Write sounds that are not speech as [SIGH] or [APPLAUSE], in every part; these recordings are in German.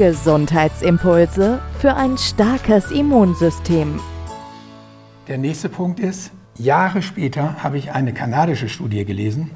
Gesundheitsimpulse für ein starkes Immunsystem. Der nächste Punkt ist, Jahre später habe ich eine kanadische Studie gelesen.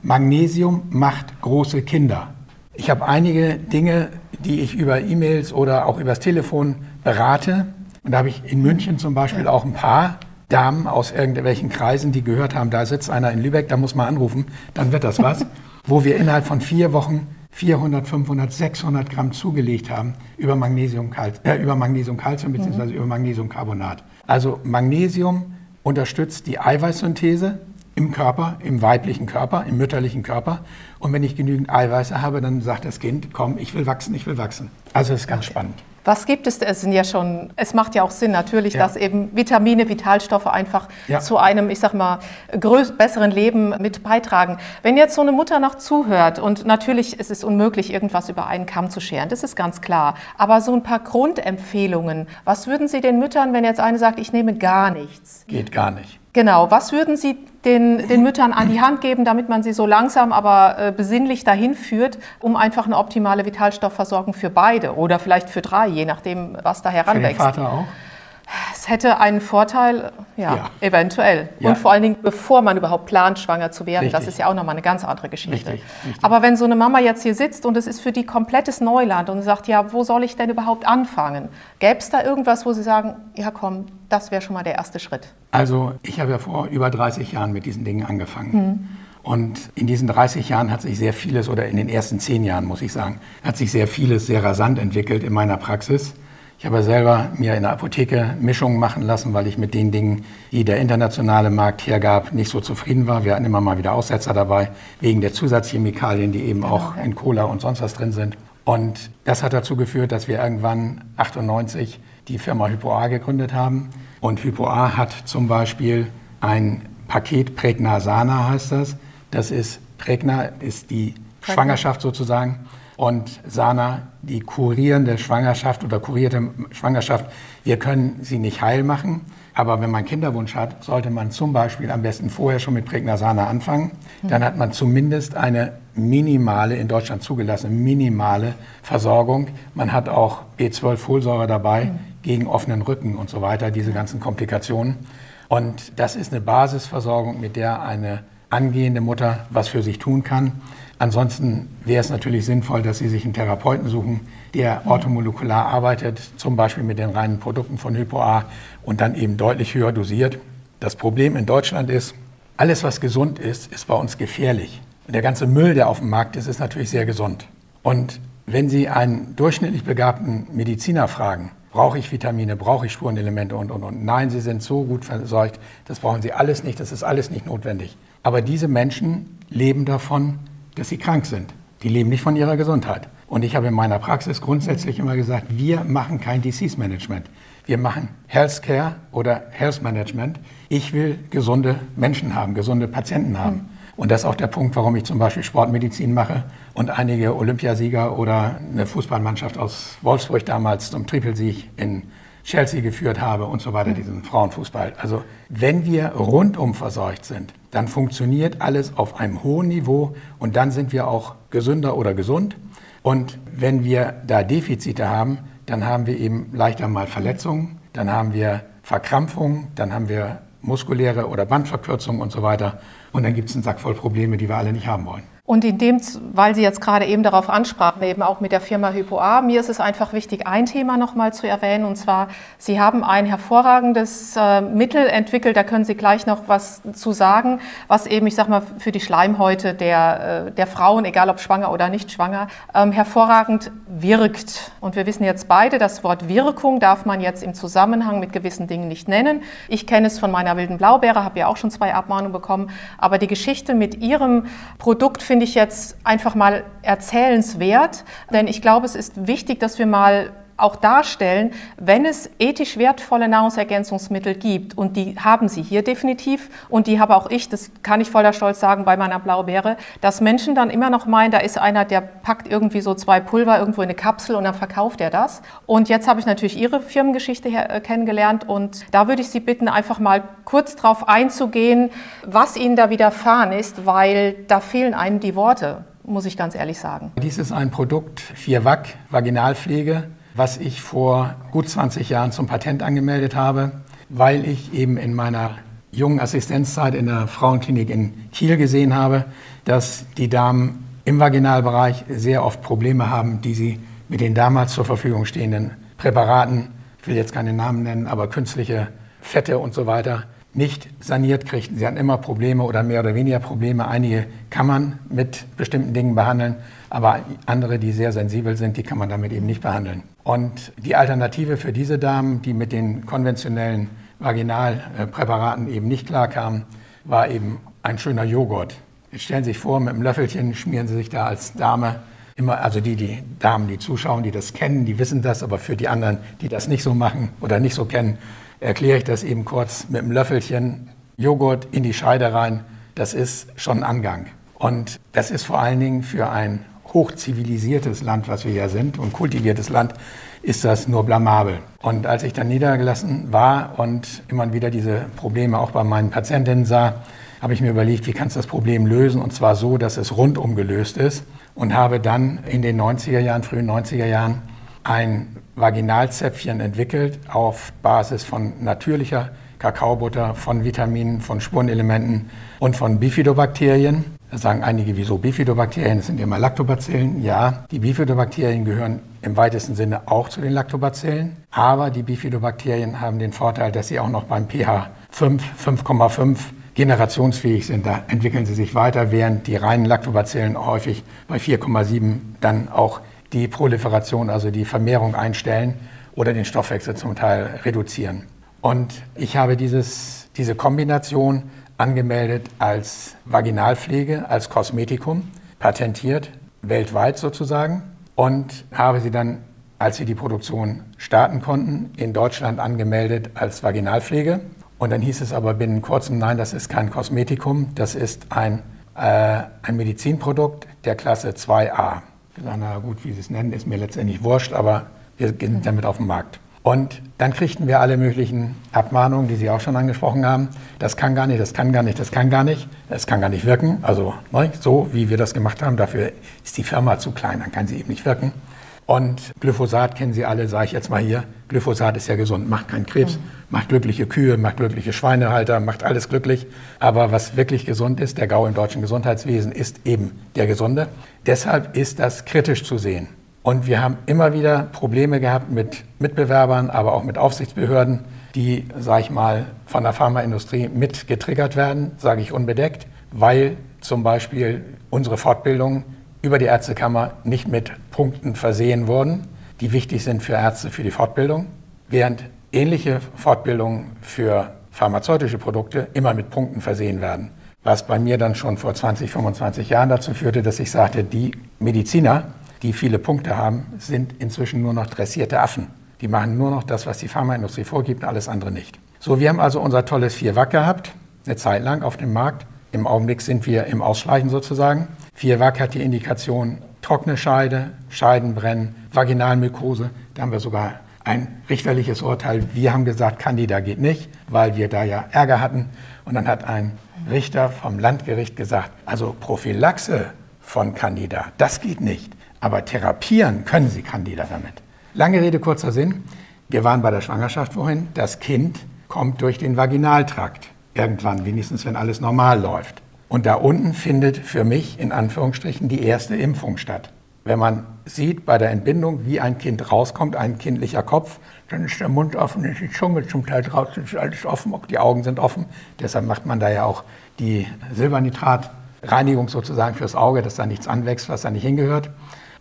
Magnesium macht große Kinder. Ich habe einige Dinge, die ich über E-Mails oder auch übers Telefon berate, und da habe ich in München zum Beispiel auch ein paar Damen aus irgendwelchen Kreisen, die gehört haben, da sitzt einer in Lübeck, da muss man anrufen, dann wird das was, [LAUGHS] wo wir innerhalb von vier Wochen 400, 500, 600 Gramm zugelegt haben über Magnesium, äh, über Magnesium Calcium bzw. Mhm. über Magnesiumcarbonat. Also Magnesium unterstützt die Eiweißsynthese im Körper, im weiblichen Körper, im mütterlichen Körper. Und wenn ich genügend Eiweiße habe, dann sagt das Kind, komm, ich will wachsen, ich will wachsen. Also das ist ganz spannend. Was gibt es? Es sind ja schon, es macht ja auch Sinn natürlich, ja. dass eben Vitamine, Vitalstoffe einfach ja. zu einem, ich sag mal, besseren Leben mit beitragen. Wenn jetzt so eine Mutter noch zuhört und natürlich ist es unmöglich, irgendwas über einen Kamm zu scheren, das ist ganz klar. Aber so ein paar Grundempfehlungen, was würden Sie den Müttern, wenn jetzt eine sagt, ich nehme gar nichts? Geht gar nicht. Genau, was würden Sie den, den Müttern an die Hand geben, damit man sie so langsam, aber äh, besinnlich dahin führt, um einfach eine optimale Vitalstoffversorgung für beide oder vielleicht für drei, je nachdem, was da heranwächst. Für den Vater auch? Es hätte einen Vorteil, ja, ja. eventuell. Ja. Und vor allen Dingen, bevor man überhaupt plant, schwanger zu werden. Richtig. Das ist ja auch nochmal eine ganz andere Geschichte. Richtig. Richtig. Aber wenn so eine Mama jetzt hier sitzt und es ist für die komplettes Neuland und sagt, ja, wo soll ich denn überhaupt anfangen? Gäbe es da irgendwas, wo Sie sagen, ja komm, das wäre schon mal der erste Schritt? Also ich habe ja vor über 30 Jahren mit diesen Dingen angefangen. Hm. Und in diesen 30 Jahren hat sich sehr vieles, oder in den ersten 10 Jahren muss ich sagen, hat sich sehr vieles sehr rasant entwickelt in meiner Praxis. Ich habe selber mir in der Apotheke Mischungen machen lassen, weil ich mit den Dingen, die der internationale Markt hergab, nicht so zufrieden war. Wir hatten immer mal wieder Aussetzer dabei, wegen der Zusatzchemikalien, die eben genau, auch in Cola und sonst was drin sind. Und das hat dazu geführt, dass wir irgendwann 98 die Firma HypoA gegründet haben. Und HypoA hat zum Beispiel ein Paket Pregnasana heißt das. Das ist Pregna ist die Schwangerschaft sozusagen und Sana, die kurierende Schwangerschaft oder kurierte Schwangerschaft, wir können sie nicht heil machen. Aber wenn man Kinderwunsch hat, sollte man zum Beispiel am besten vorher schon mit Pregnasana anfangen. Dann hat man zumindest eine minimale, in Deutschland zugelassene, minimale Versorgung. Man hat auch B12-Folsäure dabei gegen offenen Rücken und so weiter, diese ganzen Komplikationen. Und das ist eine Basisversorgung, mit der eine angehende Mutter was für sich tun kann. Ansonsten wäre es natürlich sinnvoll, dass Sie sich einen Therapeuten suchen, der orthomolekular arbeitet, zum Beispiel mit den reinen Produkten von HypoA und dann eben deutlich höher dosiert. Das Problem in Deutschland ist, alles, was gesund ist, ist bei uns gefährlich. Und der ganze Müll, der auf dem Markt ist, ist natürlich sehr gesund. Und wenn Sie einen durchschnittlich begabten Mediziner fragen, brauche ich Vitamine, brauche ich Spurenelemente und, und, und. Nein, Sie sind so gut versorgt, das brauchen Sie alles nicht, das ist alles nicht notwendig. Aber diese Menschen leben davon, dass sie krank sind. Die leben nicht von ihrer Gesundheit. Und ich habe in meiner Praxis grundsätzlich immer gesagt, wir machen kein Disease Management. Wir machen Healthcare oder Health Management. Ich will gesunde Menschen haben, gesunde Patienten haben. Und das ist auch der Punkt, warum ich zum Beispiel Sportmedizin mache und einige Olympiasieger oder eine Fußballmannschaft aus Wolfsburg damals zum Trippelsieg in Chelsea geführt habe und so weiter, diesen Frauenfußball. Also wenn wir rundum versorgt sind, dann funktioniert alles auf einem hohen Niveau und dann sind wir auch gesünder oder gesund. Und wenn wir da Defizite haben, dann haben wir eben leichter mal Verletzungen, dann haben wir Verkrampfungen, dann haben wir muskuläre oder Bandverkürzungen und so weiter. Und dann gibt es einen Sack voll Probleme, die wir alle nicht haben wollen. Und in dem, weil Sie jetzt gerade eben darauf ansprachen, eben auch mit der Firma HypoA, mir ist es einfach wichtig, ein Thema nochmal zu erwähnen. Und zwar, Sie haben ein hervorragendes äh, Mittel entwickelt, da können Sie gleich noch was zu sagen, was eben, ich sag mal, für die Schleimhäute der, äh, der Frauen, egal ob schwanger oder nicht schwanger, ähm, hervorragend wirkt. Und wir wissen jetzt beide, das Wort Wirkung darf man jetzt im Zusammenhang mit gewissen Dingen nicht nennen. Ich kenne es von meiner wilden Blaubeere, habe ja auch schon zwei Abmahnungen bekommen. Aber die Geschichte mit Ihrem Produkt finde finde ich jetzt einfach mal erzählenswert, denn ich glaube, es ist wichtig, dass wir mal auch darstellen, wenn es ethisch wertvolle Nahrungsergänzungsmittel gibt, und die haben sie hier definitiv, und die habe auch ich, das kann ich voller Stolz sagen, bei meiner Blaubeere, dass Menschen dann immer noch meinen, da ist einer, der packt irgendwie so zwei Pulver irgendwo in eine Kapsel und dann verkauft er das. Und jetzt habe ich natürlich Ihre Firmengeschichte äh, kennengelernt und da würde ich Sie bitten, einfach mal kurz darauf einzugehen, was Ihnen da widerfahren ist, weil da fehlen einem die Worte muss ich ganz ehrlich sagen. Dies ist ein Produkt 4WAC, Vaginalpflege, was ich vor gut 20 Jahren zum Patent angemeldet habe, weil ich eben in meiner jungen Assistenzzeit in der Frauenklinik in Kiel gesehen habe, dass die Damen im Vaginalbereich sehr oft Probleme haben, die sie mit den damals zur Verfügung stehenden Präparaten, ich will jetzt keine Namen nennen, aber künstliche Fette und so weiter, nicht saniert kriegten. Sie hatten immer Probleme oder mehr oder weniger Probleme. Einige kann man mit bestimmten Dingen behandeln, aber andere, die sehr sensibel sind, die kann man damit eben nicht behandeln. Und die Alternative für diese Damen, die mit den konventionellen Vaginalpräparaten eben nicht klarkamen, war eben ein schöner Joghurt. Jetzt stellen Sie sich vor, mit einem Löffelchen schmieren Sie sich da als Dame immer, also die, die Damen, die zuschauen, die das kennen, die wissen das, aber für die anderen, die das nicht so machen oder nicht so kennen, erkläre ich das eben kurz mit einem Löffelchen Joghurt in die Scheide rein. Das ist schon ein Angang. Und das ist vor allen Dingen für ein hochzivilisiertes Land, was wir ja sind, und kultiviertes Land, ist das nur blamabel. Und als ich dann niedergelassen war und immer wieder diese Probleme auch bei meinen Patientinnen sah, habe ich mir überlegt, wie kannst du das Problem lösen? Und zwar so, dass es rundum gelöst ist. Und habe dann in den 90er Jahren, frühen 90er Jahren, ein Vaginalzäpfchen entwickelt auf Basis von natürlicher Kakaobutter, von Vitaminen, von Spurenelementen und von Bifidobakterien. Da sagen einige, wieso Bifidobakterien? Das sind immer Lactobacillen. Ja, die Bifidobakterien gehören im weitesten Sinne auch zu den Lactobacillen. Aber die Bifidobakterien haben den Vorteil, dass sie auch noch beim pH 5, 5,5 generationsfähig sind. Da entwickeln sie sich weiter, während die reinen Lactobacillen häufig bei 4,7 dann auch die Proliferation, also die Vermehrung einstellen oder den Stoffwechsel zum Teil reduzieren. Und ich habe dieses, diese Kombination angemeldet als Vaginalpflege, als Kosmetikum, patentiert, weltweit sozusagen, und habe sie dann, als wir die Produktion starten konnten, in Deutschland angemeldet als Vaginalpflege. Und dann hieß es aber binnen kurzem, nein, das ist kein Kosmetikum, das ist ein, äh, ein Medizinprodukt der Klasse 2a. Ich sage, na gut, wie Sie es nennen, ist mir letztendlich wurscht, aber wir gehen damit auf den Markt. Und dann kriegten wir alle möglichen Abmahnungen, die Sie auch schon angesprochen haben. Das kann gar nicht, das kann gar nicht, das kann gar nicht, das kann gar nicht wirken. Also ne, so, wie wir das gemacht haben, dafür ist die Firma zu klein, dann kann sie eben nicht wirken. Und Glyphosat kennen Sie alle, sage ich jetzt mal hier. Glyphosat ist ja gesund, macht keinen Krebs, mhm. macht glückliche Kühe, macht glückliche Schweinehalter, macht alles glücklich. Aber was wirklich gesund ist, der GAU im deutschen Gesundheitswesen, ist eben der Gesunde. Deshalb ist das kritisch zu sehen. Und wir haben immer wieder Probleme gehabt mit Mitbewerbern, aber auch mit Aufsichtsbehörden, die, sage ich mal, von der Pharmaindustrie mit getriggert werden, sage ich unbedeckt, weil zum Beispiel unsere Fortbildungen über die Ärztekammer nicht mit Punkten versehen wurden, die wichtig sind für Ärzte für die Fortbildung, während ähnliche Fortbildungen für pharmazeutische Produkte immer mit Punkten versehen werden. Was bei mir dann schon vor 20, 25 Jahren dazu führte, dass ich sagte, die Mediziner, die viele Punkte haben, sind inzwischen nur noch dressierte Affen. Die machen nur noch das, was die Pharmaindustrie vorgibt, alles andere nicht. So, wir haben also unser tolles Vierwack gehabt, eine Zeit lang auf dem Markt. Im Augenblick sind wir im Ausschleichen sozusagen. Vierwack hat die Indikation trockene Scheide, Scheidenbrennen, Vaginalmykose. Da haben wir sogar ein richterliches Urteil. Wir haben gesagt, Candida geht nicht, weil wir da ja Ärger hatten. Und dann hat ein Richter vom Landgericht gesagt, also Prophylaxe von Candida, das geht nicht. Aber therapieren können Sie Candida damit. Lange Rede, kurzer Sinn. Wir waren bei der Schwangerschaft vorhin. Das Kind kommt durch den Vaginaltrakt. Irgendwann, wenigstens wenn alles normal läuft. Und da unten findet für mich in Anführungsstrichen die erste Impfung statt. Wenn man sieht bei der Entbindung, wie ein Kind rauskommt, ein kindlicher Kopf, dann ist der Mund offen, ist die Zunge zum Teil draußen, ist alles offen, auch die Augen sind offen. Deshalb macht man da ja auch die Silbernitratreinigung sozusagen fürs Auge, dass da nichts anwächst, was da nicht hingehört.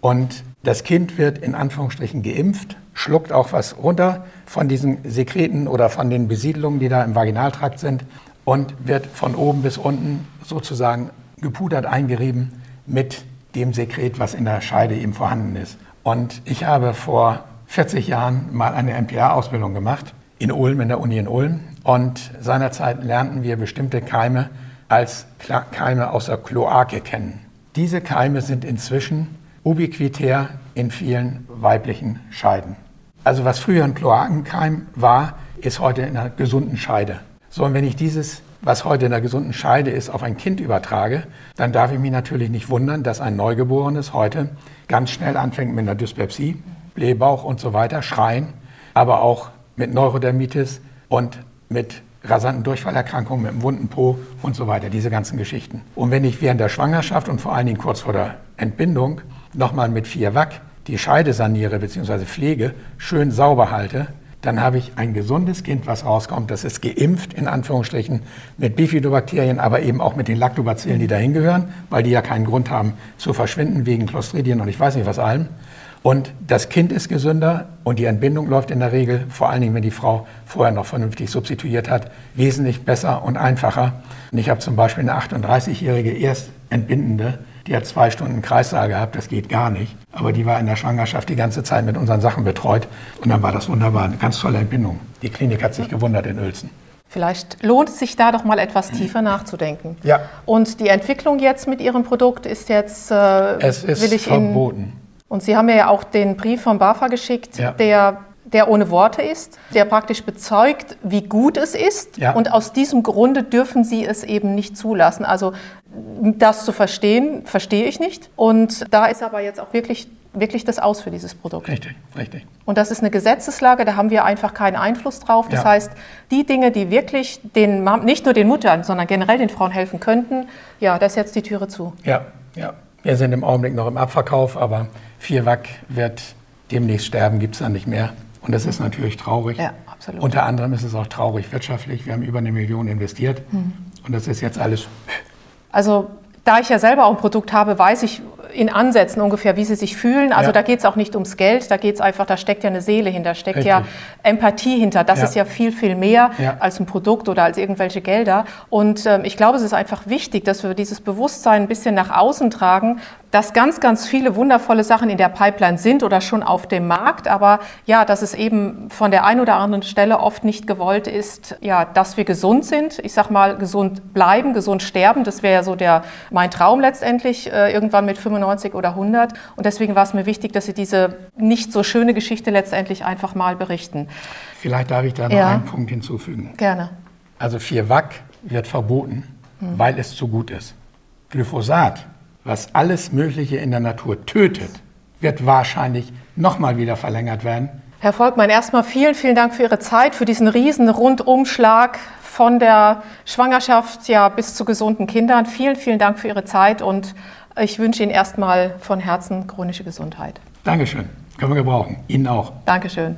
Und das Kind wird in Anführungsstrichen geimpft, schluckt auch was runter von diesen Sekreten oder von den Besiedelungen, die da im Vaginaltrakt sind und wird von oben bis unten sozusagen gepudert eingerieben mit dem Sekret, was in der Scheide eben vorhanden ist. Und ich habe vor 40 Jahren mal eine MPA-Ausbildung gemacht in Ulm, in der Uni in Ulm. Und seinerzeit lernten wir bestimmte Keime als Keime aus der Kloake kennen. Diese Keime sind inzwischen ubiquitär in vielen weiblichen Scheiden. Also was früher ein Kloakenkeim war, ist heute in einer gesunden Scheide. So, und wenn ich dieses, was heute in einer gesunden Scheide ist, auf ein Kind übertrage, dann darf ich mich natürlich nicht wundern, dass ein Neugeborenes heute ganz schnell anfängt mit einer Dyspepsie, Blähbauch und so weiter, Schreien, aber auch mit Neurodermitis und mit rasanten Durchfallerkrankungen, mit einem wunden Po und so weiter, diese ganzen Geschichten. Und wenn ich während der Schwangerschaft und vor allen Dingen kurz vor der Entbindung nochmal mit 4 Wack die Scheide saniere bzw. pflege, schön sauber halte, dann habe ich ein gesundes Kind, was rauskommt. Das ist geimpft, in Anführungsstrichen, mit Bifidobakterien, aber eben auch mit den Lactobacillen, die dahin gehören, weil die ja keinen Grund haben zu verschwinden wegen Clostridien und ich weiß nicht was allem. Und das Kind ist gesünder und die Entbindung läuft in der Regel, vor allen Dingen, wenn die Frau vorher noch vernünftig substituiert hat, wesentlich besser und einfacher. Und ich habe zum Beispiel eine 38-jährige Erstentbindende, die hat zwei Stunden Kreissaal gehabt, das geht gar nicht. Aber die war in der Schwangerschaft die ganze Zeit mit unseren Sachen betreut. Und dann war das wunderbar, eine ganz tolle Entbindung. Die Klinik hat sich gewundert in Uelzen. Vielleicht lohnt es sich da doch mal etwas tiefer nachzudenken. Ja. Und die Entwicklung jetzt mit Ihrem Produkt ist jetzt, äh, Es ist verboten. Und Sie haben mir ja auch den Brief vom BAFA geschickt, Ja. der, der ohne Worte ist, der praktisch bezeugt, wie gut es ist. Ja. Und aus diesem Grunde dürfen Sie es eben nicht zulassen. Also das zu verstehen, verstehe ich nicht. Und da ist aber jetzt auch wirklich, wirklich das Aus für dieses Produkt. Richtig, richtig. Und das ist eine Gesetzeslage, da haben wir einfach keinen Einfluss drauf. Das Ja. heißt, die Dinge, die wirklich den, nicht nur den Muttern, sondern generell den Frauen helfen könnten, ja, da ist jetzt die Türe zu. Ja, ja. Wir sind im Augenblick noch im Abverkauf, aber 4 Wack wird demnächst sterben, gibt es dann nicht mehr. Und das ist natürlich traurig. Ja, absolut. Unter anderem ist es auch traurig wirtschaftlich. Wir haben über eine Million investiert. Hm. Und das ist jetzt alles Also da ich ja selber auch ein Produkt habe, weiß ich in Ansätzen ungefähr, wie sie sich fühlen. Also Ja. da geht es auch nicht ums Geld, da geht es einfach, da steckt ja eine Seele hinter, steckt ja Richtig. Empathie hinter. Das Ja. ist ja viel, viel mehr Ja. als ein Produkt oder als irgendwelche Gelder. Und ähm, ich glaube, es ist einfach wichtig, dass wir dieses Bewusstsein ein bisschen nach außen tragen, dass ganz, ganz viele wundervolle Sachen in der Pipeline sind oder schon auf dem Markt, aber ja, dass es eben von der einen oder anderen Stelle oft nicht gewollt ist, ja, dass wir gesund sind. Ich sag mal, gesund bleiben, gesund sterben. Das wäre ja so der, mein Traum letztendlich, äh, irgendwann mit 95 oder 100. Und deswegen war es mir wichtig, dass Sie diese nicht so schöne Geschichte letztendlich einfach mal berichten. Vielleicht darf ich da noch Ja. einen Punkt hinzufügen. Gerne. Also 4 Wack wird verboten, weil es zu gut ist. Glyphosat, was alles Mögliche in der Natur tötet, wird wahrscheinlich nochmal wieder verlängert werden. Herr Volkmann, erstmal vielen, vielen Dank für Ihre Zeit, für diesen riesen Rundumschlag von der Schwangerschaft ja bis zu gesunden Kindern. Vielen, vielen Dank für Ihre Zeit und ich wünsche Ihnen erstmal von Herzen chronische Gesundheit. Dankeschön. Können wir gebrauchen. Ihnen auch. Dankeschön.